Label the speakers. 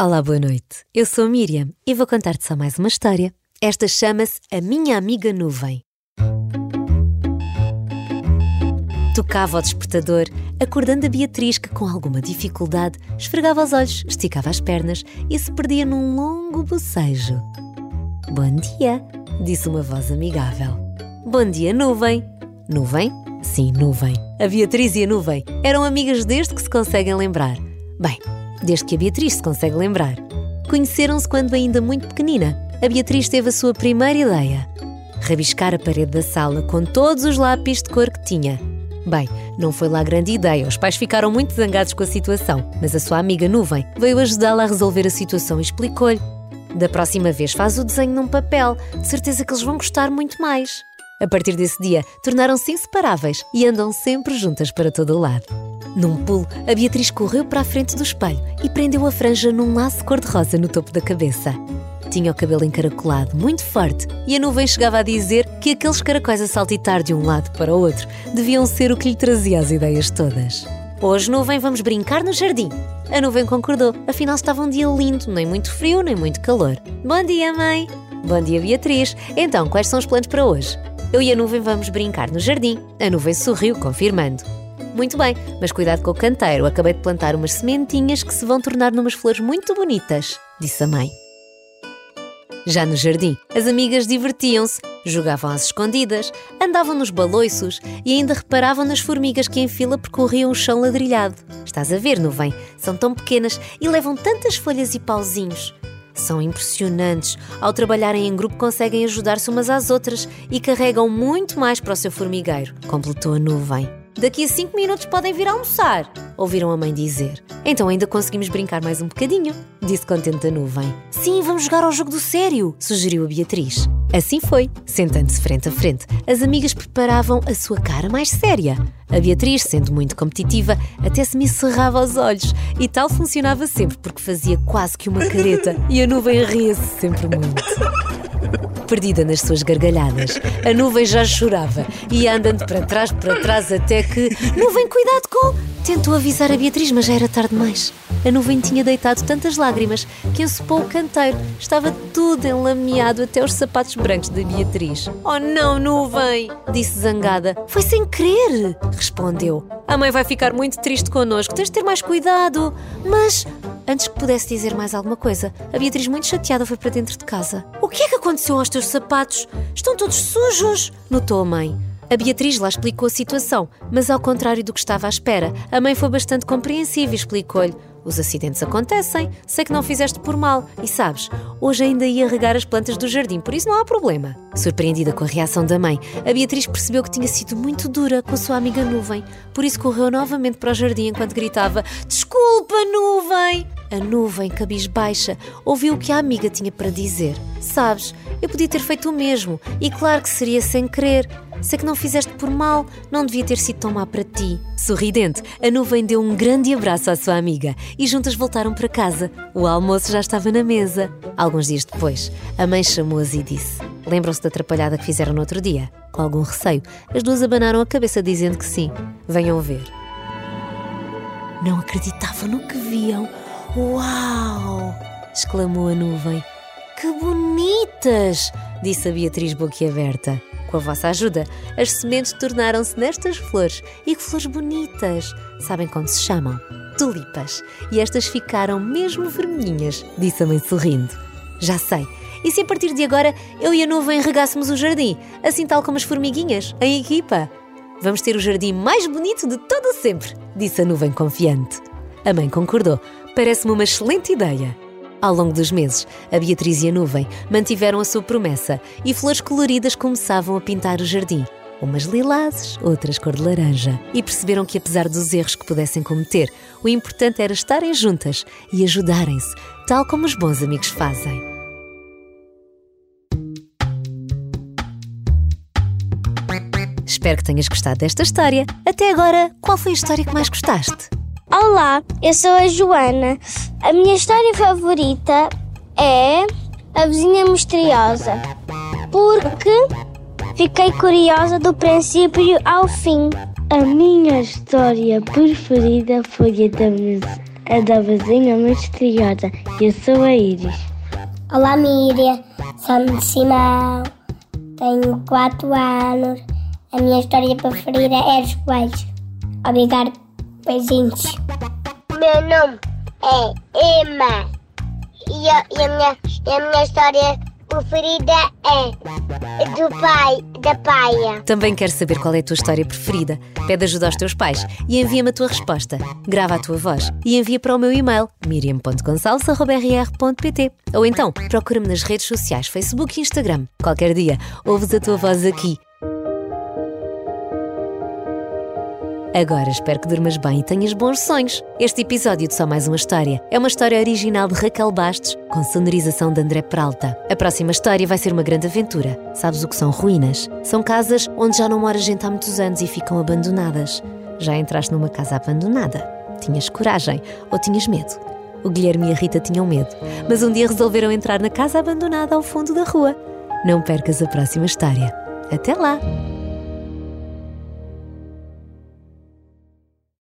Speaker 1: Olá, boa noite. Eu sou Miriam e vou contar-te só mais uma história. Esta chama-se A Minha Amiga Nuvem. Tocava o despertador, acordando a Beatriz que, com alguma dificuldade, esfregava os olhos, esticava as pernas e se perdia num longo bocejo. Bom dia, disse uma voz amigável. Bom dia, nuvem. Nuvem? Sim, nuvem. A Beatriz e a nuvem eram amigas desde que se conseguem lembrar. Bem, desde que a Beatriz se consegue lembrar. Conheceram-se quando ainda muito pequenina. A Beatriz teve a sua primeira ideia: rabiscar a parede da sala com todos os lápis de cor que tinha. Bem, não foi lá grande ideia, os pais ficaram muito zangados com a situação, mas a sua amiga Nuvem veio ajudá-la a resolver a situação e explicou-lhe: Da próxima vez faz o desenho num papel, de certeza que eles vão gostar muito mais. A partir desse dia, tornaram-se inseparáveis e andam sempre juntas para todo o lado. Num pulo, a Beatriz correu para a frente do espelho e prendeu a franja num laço cor-de-rosa no topo da cabeça. Tinha o cabelo encaracolado, muito forte, e a nuvem chegava a dizer que aqueles caracóis a saltitar de um lado para o outro deviam ser o que lhe trazia as ideias todas. Hoje, nuvem, vamos brincar no jardim. A nuvem concordou, afinal estava um dia lindo, nem muito frio, nem muito calor. Bom dia, mãe! Bom dia, Beatriz. Então, quais são os planos para hoje? Eu e a nuvem vamos brincar no jardim. A nuvem sorriu, confirmando. Muito bem, mas cuidado com o canteiro. Acabei de plantar umas sementinhas que se vão tornar numas flores muito bonitas, disse a mãe. Já no jardim, as amigas divertiam-se, jogavam às escondidas, andavam nos baloiços e ainda reparavam nas formigas que em fila percorriam o chão ladrilhado. Estás a ver, nuvem? São tão pequenas e levam tantas folhas e pauzinhos. São impressionantes. Ao trabalharem em grupo, conseguem ajudar-se umas às outras e carregam muito mais para o seu formigueiro, completou a nuvem. Daqui a cinco minutos podem vir almoçar, ouviram a mãe dizer. Então ainda conseguimos brincar mais um bocadinho, disse contente a nuvem. Sim, vamos jogar ao jogo do sério, sugeriu a Beatriz. Assim foi, sentando-se frente a frente, as amigas preparavam a sua cara mais séria. A Beatriz, sendo muito competitiva, até se me cerrava os olhos e tal funcionava sempre porque fazia quase que uma careta e a nuvem ria-se sempre muito perdida nas suas gargalhadas. A nuvem já chorava, ia andando para trás, para trás, até que. Nuvem, cuidado com! Tentou avisar a Beatriz, mas já era tarde demais. A nuvem tinha deitado tantas lágrimas que ensopou o canteiro. Estava tudo enlameado até os sapatos brancos da Beatriz. Oh não, nuvem! Disse zangada. Foi sem querer! Respondeu. A mãe vai ficar muito triste connosco, tens de ter mais cuidado. Mas Antes que pudesse dizer mais alguma coisa, a Beatriz, muito chateada, foi para dentro de casa. O que é que aconteceu aos teus sapatos? Estão todos sujos! notou a mãe. A Beatriz lá explicou a situação, mas ao contrário do que estava à espera, a mãe foi bastante compreensiva e explicou-lhe: os acidentes acontecem, sei que não fizeste por mal e sabes, hoje ainda ia regar as plantas do jardim, por isso não há problema. Surpreendida com a reação da mãe, a Beatriz percebeu que tinha sido muito dura com a sua amiga Nuvem, por isso correu novamente para o jardim enquanto gritava: Desculpa, Nuvem! A nuvem, cabisbaixa, ouviu o que a amiga tinha para dizer. Sabes, eu podia ter feito o mesmo, e claro que seria sem querer. Sei que não fizeste por mal, não devia ter sido tão má para ti. Sorridente, a nuvem deu um grande abraço à sua amiga e juntas voltaram para casa. O almoço já estava na mesa. Alguns dias depois, a mãe chamou-as e disse: Lembram-se da atrapalhada que fizeram no outro dia? Com algum receio, as duas abanaram a cabeça dizendo que sim. Venham ver. Não acreditavam no que viam. Uau! exclamou a nuvem. Que bonitas! disse a Beatriz boquiaberta. Com a vossa ajuda, as sementes tornaram-se nestas flores. E que flores bonitas! Sabem como se chamam? Tulipas. E estas ficaram mesmo vermelhinhas, disse a mãe sorrindo. Já sei. E se a partir de agora eu e a nuvem regássemos o jardim, assim tal como as formiguinhas, em equipa? Vamos ter o jardim mais bonito de todo sempre, disse a nuvem confiante. A mãe concordou. Parece-me uma excelente ideia. Ao longo dos meses, a Beatriz e a Nuvem mantiveram a sua promessa e flores coloridas começavam a pintar o jardim. Umas lilazes, outras cor de laranja. E perceberam que, apesar dos erros que pudessem cometer, o importante era estarem juntas e ajudarem-se, tal como os bons amigos fazem. Espero que tenhas gostado desta história. Até agora, qual foi a história que mais gostaste?
Speaker 2: Olá, eu sou a Joana. A minha história favorita é A Vizinha Misteriosa, porque fiquei curiosa do princípio ao fim.
Speaker 3: A minha história preferida foi a da da vizinha misteriosa. Eu sou a Iris.
Speaker 4: Olá, Miriam. Sou de Simão. Tenho 4 anos. A minha história preferida é os beijos. Obrigado, beijinhos.
Speaker 5: Meu nome é Emma. E a, e a minha, e a minha história preferida é do pai, da paia.
Speaker 1: Também quero saber qual é a tua história preferida. Pede ajuda aos teus pais e envia-me a tua resposta. Grava a tua voz e envia para o meu e-mail miriam.gonçalves.rr.pt Ou então, procura-me nas redes sociais, Facebook e Instagram. Qualquer dia, ouves a tua voz aqui Agora espero que durmas bem e tenhas bons sonhos. Este episódio de Só Mais Uma História é uma história original de Raquel Bastos, com sonorização de André Peralta. A próxima história vai ser uma grande aventura. Sabes o que são ruínas? São casas onde já não mora gente há muitos anos e ficam abandonadas. Já entraste numa casa abandonada? Tinhas coragem ou tinhas medo? O Guilherme e a Rita tinham medo, mas um dia resolveram entrar na casa abandonada ao fundo da rua. Não percas a próxima história. Até lá!